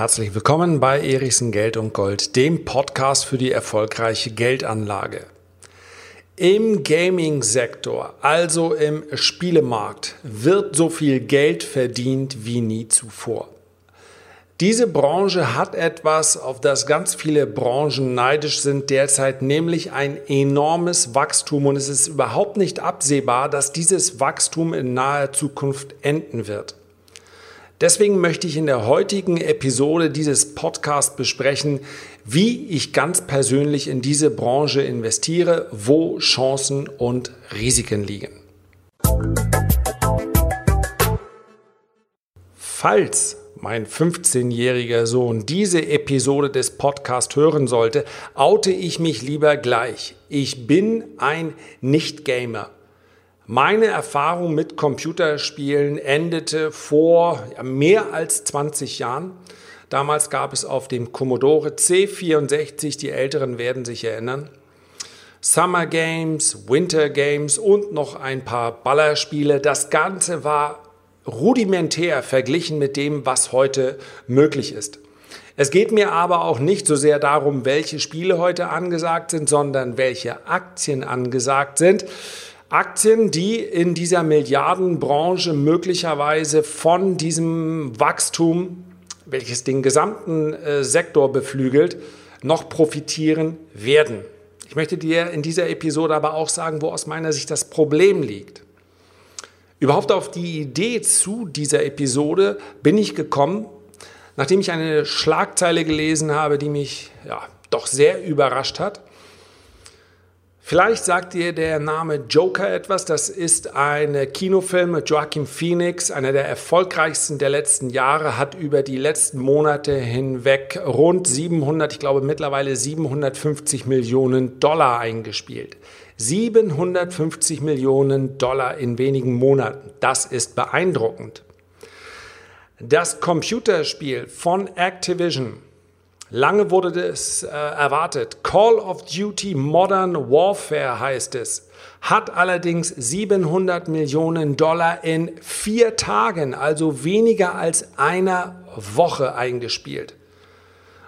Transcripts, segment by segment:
Herzlich willkommen bei Erichsen Geld und Gold, dem Podcast für die erfolgreiche Geldanlage. Im Gaming-Sektor, also im Spielemarkt, wird so viel Geld verdient wie nie zuvor. Diese Branche hat etwas, auf das ganz viele Branchen neidisch sind derzeit, nämlich ein enormes Wachstum und es ist überhaupt nicht absehbar, dass dieses Wachstum in naher Zukunft enden wird. Deswegen möchte ich in der heutigen Episode dieses Podcasts besprechen, wie ich ganz persönlich in diese Branche investiere, wo Chancen und Risiken liegen. Falls mein 15-jähriger Sohn diese Episode des Podcasts hören sollte, oute ich mich lieber gleich. Ich bin ein Nicht-Gamer. Meine Erfahrung mit Computerspielen endete vor mehr als 20 Jahren. Damals gab es auf dem Commodore C64, die Älteren werden sich erinnern, Summer Games, Winter Games und noch ein paar Ballerspiele. Das Ganze war rudimentär verglichen mit dem, was heute möglich ist. Es geht mir aber auch nicht so sehr darum, welche Spiele heute angesagt sind, sondern welche Aktien angesagt sind. Aktien, die in dieser Milliardenbranche möglicherweise von diesem Wachstum, welches den gesamten äh, Sektor beflügelt, noch profitieren werden. Ich möchte dir in dieser Episode aber auch sagen, wo aus meiner Sicht das Problem liegt. Überhaupt auf die Idee zu dieser Episode bin ich gekommen, nachdem ich eine Schlagzeile gelesen habe, die mich ja, doch sehr überrascht hat. Vielleicht sagt dir der Name Joker etwas. Das ist ein Kinofilm mit Joaquin Phoenix, einer der erfolgreichsten der letzten Jahre, hat über die letzten Monate hinweg rund 700, ich glaube mittlerweile 750 Millionen Dollar eingespielt. 750 Millionen Dollar in wenigen Monaten. Das ist beeindruckend. Das Computerspiel von Activision Lange wurde es äh, erwartet. Call of Duty Modern Warfare heißt es. Hat allerdings 700 Millionen Dollar in vier Tagen, also weniger als einer Woche eingespielt.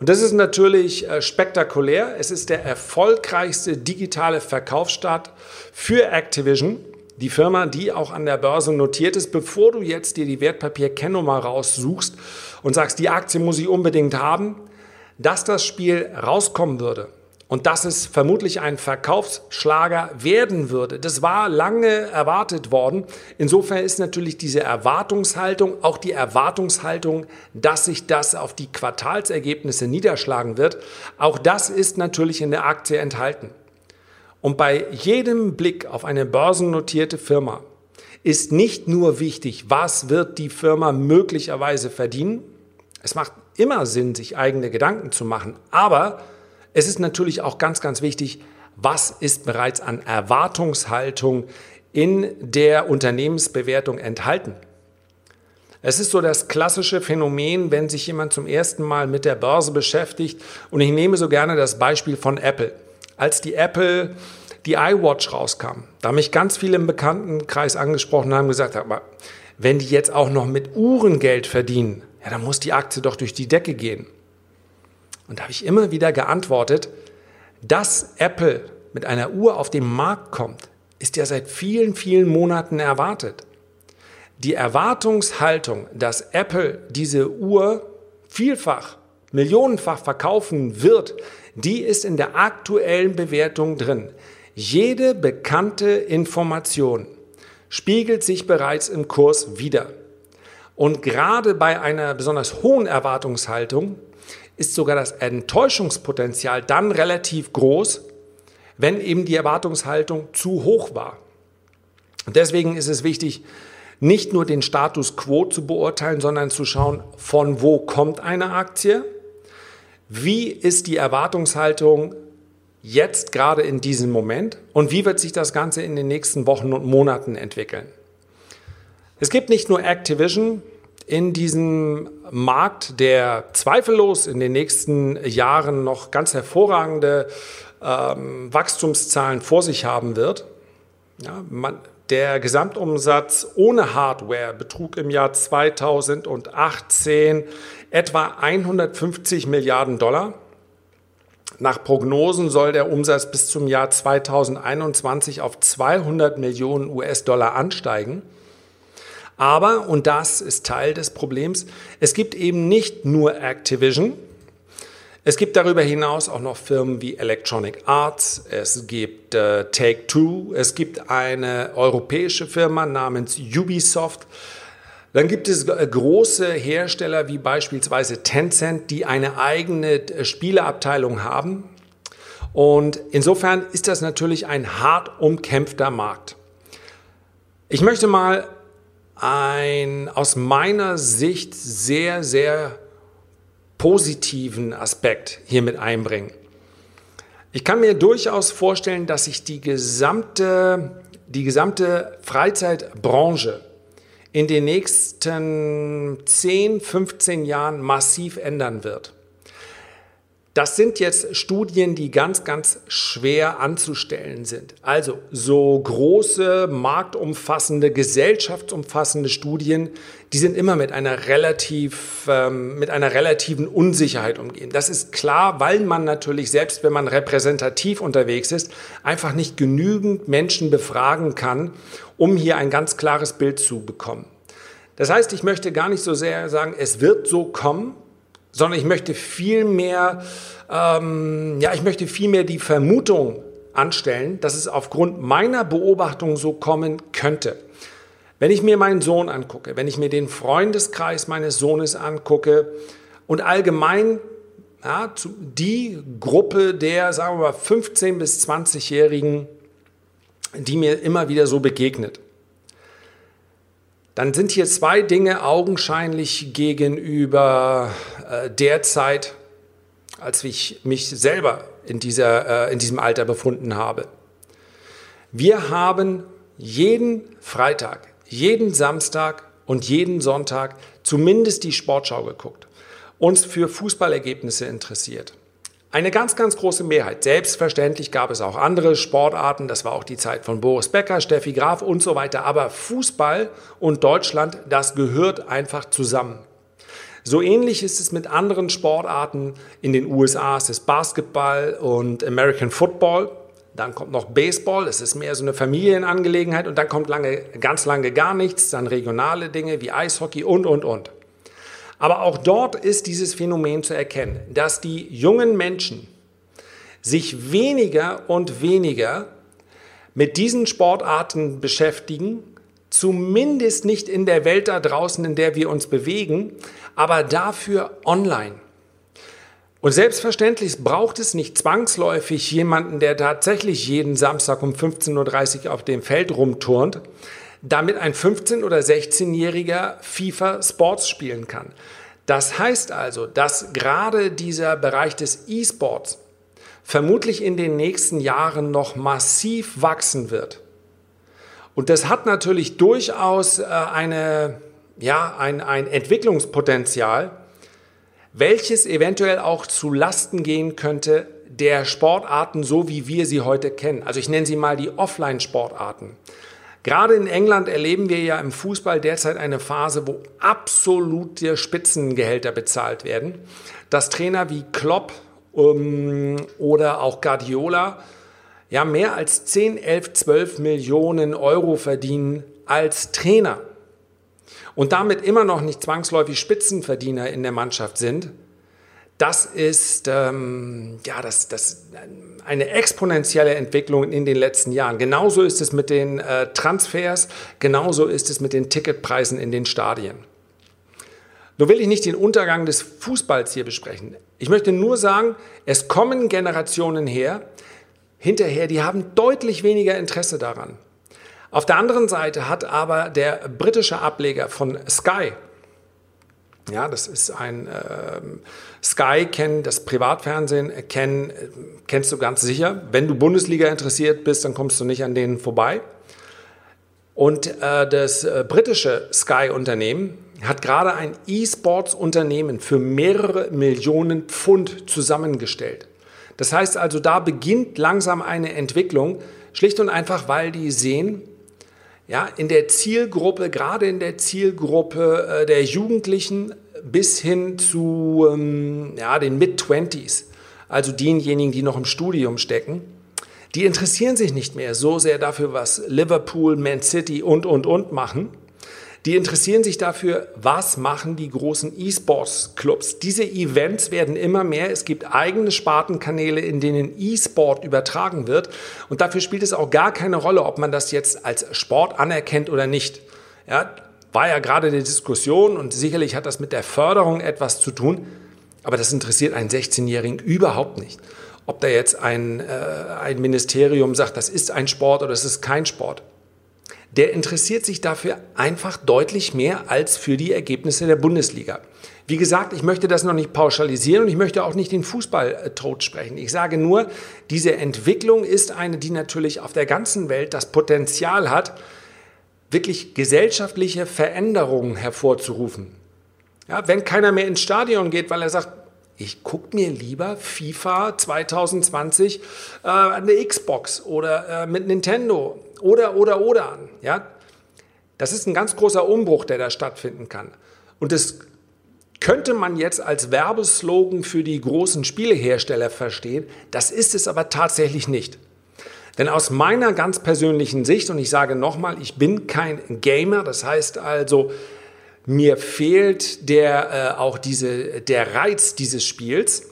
Und das ist natürlich äh, spektakulär. Es ist der erfolgreichste digitale Verkaufsstart für Activision, die Firma, die auch an der Börse notiert ist. Bevor du jetzt dir die Wertpapier-Kennnummer raussuchst und sagst, die Aktie muss ich unbedingt haben, dass das Spiel rauskommen würde und dass es vermutlich ein Verkaufsschlager werden würde. Das war lange erwartet worden. Insofern ist natürlich diese Erwartungshaltung, auch die Erwartungshaltung, dass sich das auf die Quartalsergebnisse niederschlagen wird, auch das ist natürlich in der Aktie enthalten. Und bei jedem Blick auf eine börsennotierte Firma ist nicht nur wichtig, was wird die Firma möglicherweise verdienen. Es macht immer Sinn, sich eigene Gedanken zu machen. Aber es ist natürlich auch ganz, ganz wichtig, was ist bereits an Erwartungshaltung in der Unternehmensbewertung enthalten. Es ist so das klassische Phänomen, wenn sich jemand zum ersten Mal mit der Börse beschäftigt. Und ich nehme so gerne das Beispiel von Apple. Als die Apple die iWatch rauskam, da haben mich ganz viele im Bekanntenkreis angesprochen haben gesagt, aber wenn die jetzt auch noch mit Uhren Geld verdienen, ja, dann muss die Aktie doch durch die Decke gehen. Und da habe ich immer wieder geantwortet, dass Apple mit einer Uhr auf den Markt kommt, ist ja seit vielen, vielen Monaten erwartet. Die Erwartungshaltung, dass Apple diese Uhr vielfach, millionenfach verkaufen wird, die ist in der aktuellen Bewertung drin. Jede bekannte Information spiegelt sich bereits im Kurs wider. Und gerade bei einer besonders hohen Erwartungshaltung ist sogar das Enttäuschungspotenzial dann relativ groß, wenn eben die Erwartungshaltung zu hoch war. Deswegen ist es wichtig, nicht nur den Status quo zu beurteilen, sondern zu schauen, von wo kommt eine Aktie, wie ist die Erwartungshaltung jetzt gerade in diesem Moment und wie wird sich das Ganze in den nächsten Wochen und Monaten entwickeln. Es gibt nicht nur Activision in diesem Markt, der zweifellos in den nächsten Jahren noch ganz hervorragende ähm, Wachstumszahlen vor sich haben wird. Ja, man, Der Gesamtumsatz ohne Hardware betrug im Jahr 2018 etwa 150 Milliarden Dollar. Nach Prognosen soll der Umsatz bis zum Jahr 2021 auf 200 Millionen US-Dollar ansteigen. Aber, und das ist Teil des Problems, es gibt eben nicht nur Activision, es gibt darüber hinaus auch noch Firmen wie Electronic Arts, es gibt äh, Take-Two, es gibt eine europäische Firma namens Ubisoft. Dann gibt es äh, große Hersteller wie beispielsweise Tencent, die eine eigene äh, Spieleabteilung haben. Und insofern ist das natürlich ein hart umkämpfter Markt. Ich möchte mal ein aus meiner Sicht sehr, sehr positiven Aspekt hier mit einbringen. Ich kann mir durchaus vorstellen, dass sich die gesamte, die gesamte Freizeitbranche in den nächsten 10, 15 Jahren massiv ändern wird. Das sind jetzt Studien, die ganz, ganz schwer anzustellen sind. Also so große, marktumfassende, gesellschaftsumfassende Studien, die sind immer mit einer relativ, ähm, mit einer relativen Unsicherheit umgehen. Das ist klar, weil man natürlich, selbst wenn man repräsentativ unterwegs ist, einfach nicht genügend Menschen befragen kann, um hier ein ganz klares Bild zu bekommen. Das heißt, ich möchte gar nicht so sehr sagen, es wird so kommen, sondern ich möchte viel mehr, ähm, ja, ich möchte viel mehr die Vermutung anstellen, dass es aufgrund meiner Beobachtung so kommen könnte. Wenn ich mir meinen Sohn angucke, wenn ich mir den Freundeskreis meines Sohnes angucke und allgemein ja, die Gruppe der, sagen wir mal, 15- bis 20-Jährigen, die mir immer wieder so begegnet, dann sind hier zwei Dinge augenscheinlich gegenüber der Zeit, als ich mich selber in, dieser, äh, in diesem Alter befunden habe. Wir haben jeden Freitag, jeden Samstag und jeden Sonntag zumindest die Sportschau geguckt, uns für Fußballergebnisse interessiert. Eine ganz, ganz große Mehrheit. Selbstverständlich gab es auch andere Sportarten. Das war auch die Zeit von Boris Becker, Steffi Graf und so weiter. Aber Fußball und Deutschland, das gehört einfach zusammen. So ähnlich ist es mit anderen Sportarten. In den USA ist es Basketball und American Football. Dann kommt noch Baseball, das ist mehr so eine Familienangelegenheit. Und dann kommt lange, ganz lange gar nichts. Dann regionale Dinge wie Eishockey und, und, und. Aber auch dort ist dieses Phänomen zu erkennen, dass die jungen Menschen sich weniger und weniger mit diesen Sportarten beschäftigen, zumindest nicht in der Welt da draußen, in der wir uns bewegen, aber dafür online. Und selbstverständlich braucht es nicht zwangsläufig jemanden, der tatsächlich jeden Samstag um 15.30 Uhr auf dem Feld rumturnt, damit ein 15- oder 16-jähriger FIFA Sports spielen kann. Das heißt also, dass gerade dieser Bereich des E-Sports vermutlich in den nächsten Jahren noch massiv wachsen wird. Und das hat natürlich durchaus äh, eine, ja, ein, ein Entwicklungspotenzial, welches eventuell auch zu Lasten gehen könnte der Sportarten, so wie wir sie heute kennen. Also ich nenne sie mal die Offline-Sportarten. Gerade in England erleben wir ja im Fußball derzeit eine Phase, wo absolute Spitzengehälter bezahlt werden. Dass Trainer wie Klopp um, oder auch Guardiola ja mehr als 10, 11, 12 Millionen Euro verdienen als Trainer und damit immer noch nicht zwangsläufig Spitzenverdiener in der Mannschaft sind, das ist ähm, ja, das, das, eine exponentielle Entwicklung in den letzten Jahren. Genauso ist es mit den äh, Transfers, genauso ist es mit den Ticketpreisen in den Stadien. Nur will ich nicht den Untergang des Fußballs hier besprechen. Ich möchte nur sagen, es kommen Generationen her, hinterher, die haben deutlich weniger Interesse daran. Auf der anderen Seite hat aber der britische Ableger von Sky, ja, das ist ein äh, Sky kennen, das Privatfernsehen kennen, kennst du ganz sicher. Wenn du Bundesliga interessiert bist, dann kommst du nicht an denen vorbei. Und äh, das äh, britische Sky-Unternehmen hat gerade ein E-Sports-Unternehmen für mehrere Millionen Pfund zusammengestellt. Das heißt also, da beginnt langsam eine Entwicklung, schlicht und einfach, weil die sehen, ja, in der Zielgruppe, gerade in der Zielgruppe äh, der Jugendlichen bis hin zu ähm, ja, den Mid-20s, also denjenigen, die noch im Studium stecken, die interessieren sich nicht mehr so sehr dafür, was Liverpool, Man City und, und, und machen. Die interessieren sich dafür, was machen die großen E-Sports-Clubs. Diese Events werden immer mehr. Es gibt eigene Spartenkanäle, in denen E-Sport übertragen wird. Und dafür spielt es auch gar keine Rolle, ob man das jetzt als Sport anerkennt oder nicht. Ja, war ja gerade eine Diskussion und sicherlich hat das mit der Förderung etwas zu tun. Aber das interessiert einen 16-Jährigen überhaupt nicht ob da jetzt ein, äh, ein Ministerium sagt, das ist ein Sport oder es ist kein Sport. Der interessiert sich dafür einfach deutlich mehr als für die Ergebnisse der Bundesliga. Wie gesagt, ich möchte das noch nicht pauschalisieren und ich möchte auch nicht den Fußball tot sprechen. Ich sage nur, diese Entwicklung ist eine, die natürlich auf der ganzen Welt das Potenzial hat, wirklich gesellschaftliche Veränderungen hervorzurufen. Ja, wenn keiner mehr ins Stadion geht, weil er sagt, ich gucke mir lieber FIFA 2020 äh, eine Xbox oder äh, mit Nintendo oder, oder, oder an. Ja? Das ist ein ganz großer Umbruch, der da stattfinden kann. Und das könnte man jetzt als Werbeslogan für die großen Spielehersteller verstehen. Das ist es aber tatsächlich nicht. Denn aus meiner ganz persönlichen Sicht, und ich sage nochmal, ich bin kein Gamer, das heißt also, mir fehlt der, äh, auch diese, der Reiz dieses Spiels.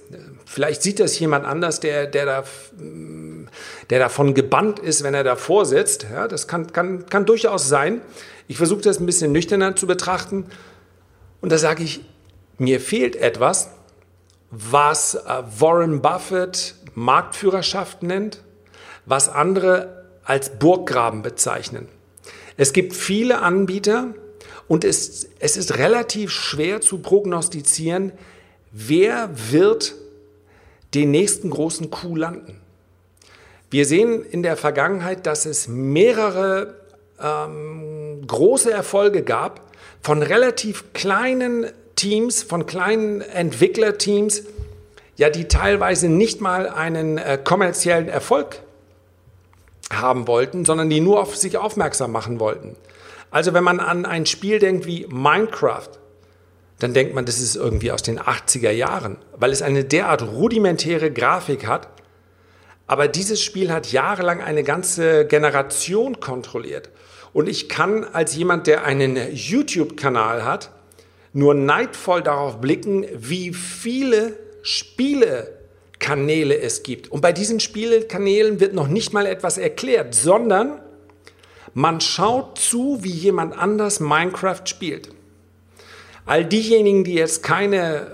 Vielleicht sieht das jemand anders, der, der, da, der davon gebannt ist, wenn er davor sitzt. Ja, das kann, kann, kann durchaus sein. Ich versuche das ein bisschen nüchterner zu betrachten. Und da sage ich, mir fehlt etwas, was äh, Warren Buffett Marktführerschaft nennt, was andere als Burggraben bezeichnen. Es gibt viele Anbieter, und es, es ist relativ schwer zu prognostizieren, wer wird den nächsten großen Coup landen. Wir sehen in der Vergangenheit, dass es mehrere ähm, große Erfolge gab von relativ kleinen Teams, von kleinen Entwicklerteams, ja, die teilweise nicht mal einen äh, kommerziellen Erfolg haben wollten, sondern die nur auf sich aufmerksam machen wollten. Also wenn man an ein Spiel denkt wie Minecraft, dann denkt man, das ist irgendwie aus den 80er Jahren, weil es eine derart rudimentäre Grafik hat. Aber dieses Spiel hat jahrelang eine ganze Generation kontrolliert. Und ich kann als jemand, der einen YouTube-Kanal hat, nur neidvoll darauf blicken, wie viele Spielekanäle es gibt. Und bei diesen Spielekanälen wird noch nicht mal etwas erklärt, sondern man schaut zu, wie jemand anders Minecraft spielt. All diejenigen, die jetzt keine äh,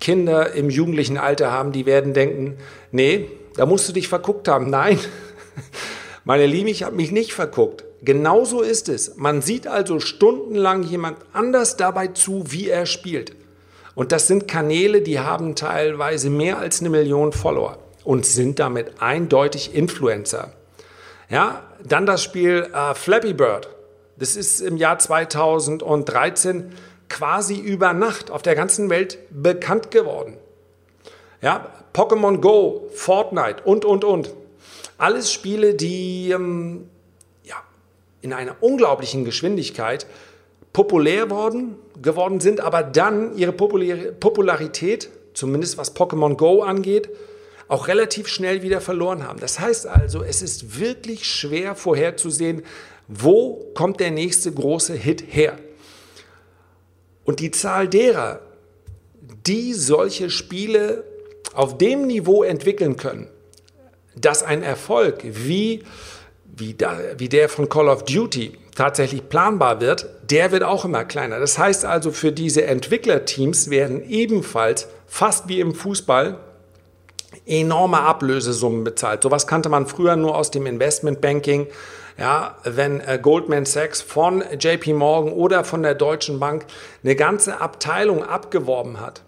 Kinder im jugendlichen Alter haben, die werden denken, nee, da musst du dich verguckt haben. Nein, meine Liebe, ich habe mich nicht verguckt. Genauso ist es. Man sieht also stundenlang jemand anders dabei zu, wie er spielt. Und das sind Kanäle, die haben teilweise mehr als eine Million Follower und sind damit eindeutig Influencer. Ja, dann das Spiel äh, Flappy Bird. Das ist im Jahr 2013 quasi über Nacht auf der ganzen Welt bekannt geworden. Ja, Pokémon Go, Fortnite und, und, und. Alles Spiele, die ähm, ja, in einer unglaublichen Geschwindigkeit populär worden, geworden sind, aber dann ihre Popularität, zumindest was Pokémon Go angeht, auch relativ schnell wieder verloren haben. Das heißt also, es ist wirklich schwer vorherzusehen, wo kommt der nächste große Hit her. Und die Zahl derer, die solche Spiele auf dem Niveau entwickeln können, dass ein Erfolg wie, wie, da, wie der von Call of Duty tatsächlich planbar wird, der wird auch immer kleiner. Das heißt also, für diese Entwicklerteams werden ebenfalls fast wie im Fußball enorme Ablösesummen bezahlt. Sowas kannte man früher nur aus dem Investmentbanking. Ja, wenn äh, Goldman Sachs von JP Morgan oder von der Deutschen Bank eine ganze Abteilung abgeworben hat.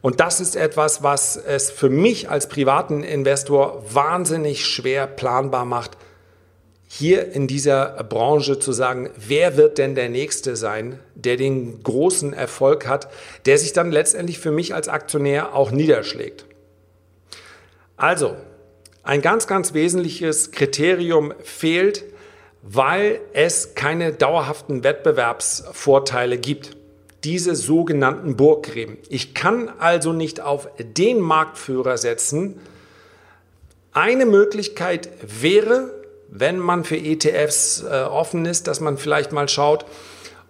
Und das ist etwas, was es für mich als privaten Investor wahnsinnig schwer planbar macht, hier in dieser Branche zu sagen, wer wird denn der Nächste sein, der den großen Erfolg hat, der sich dann letztendlich für mich als Aktionär auch niederschlägt. Also, ein ganz, ganz wesentliches Kriterium fehlt, weil es keine dauerhaften Wettbewerbsvorteile gibt. Diese sogenannten Burggräben. Ich kann also nicht auf den Marktführer setzen. Eine Möglichkeit wäre, wenn man für ETFs äh, offen ist, dass man vielleicht mal schaut,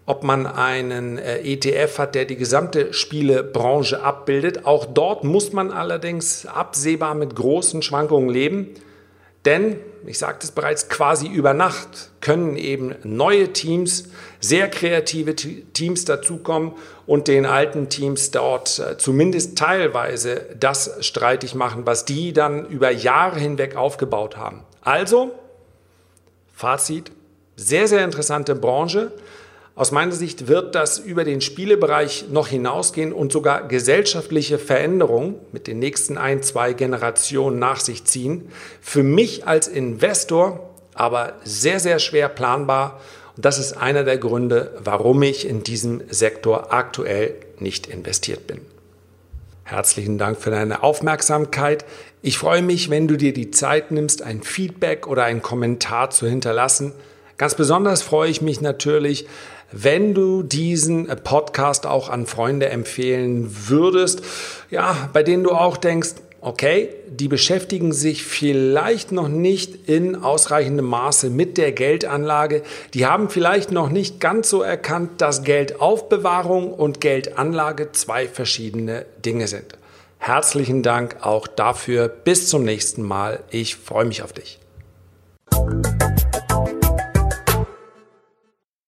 ob man einen äh, ETF hat, der die gesamte Spielebranche abbildet. Auch dort muss man allerdings absehbar mit großen Schwankungen leben. Denn, ich sagte es bereits, quasi über Nacht können eben neue Teams, sehr kreative Teams dazukommen und den alten Teams dort äh, zumindest teilweise das streitig machen, was die dann über Jahre hinweg aufgebaut haben. Also, Fazit, sehr, sehr interessante Branche. Aus meiner Sicht wird das über den Spielebereich noch hinausgehen und sogar gesellschaftliche Veränderungen mit den nächsten ein, zwei Generationen nach sich ziehen. Für mich als Investor aber sehr, sehr schwer planbar. Und das ist einer der Gründe, warum ich in diesem Sektor aktuell nicht investiert bin. Herzlichen Dank für deine Aufmerksamkeit. Ich freue mich, wenn du dir die Zeit nimmst, ein Feedback oder einen Kommentar zu hinterlassen. Ganz besonders freue ich mich natürlich, wenn du diesen Podcast auch an Freunde empfehlen würdest, ja, bei denen du auch denkst, okay, die beschäftigen sich vielleicht noch nicht in ausreichendem Maße mit der Geldanlage. Die haben vielleicht noch nicht ganz so erkannt, dass Geldaufbewahrung und Geldanlage zwei verschiedene Dinge sind. Herzlichen Dank auch dafür. Bis zum nächsten Mal. Ich freue mich auf dich.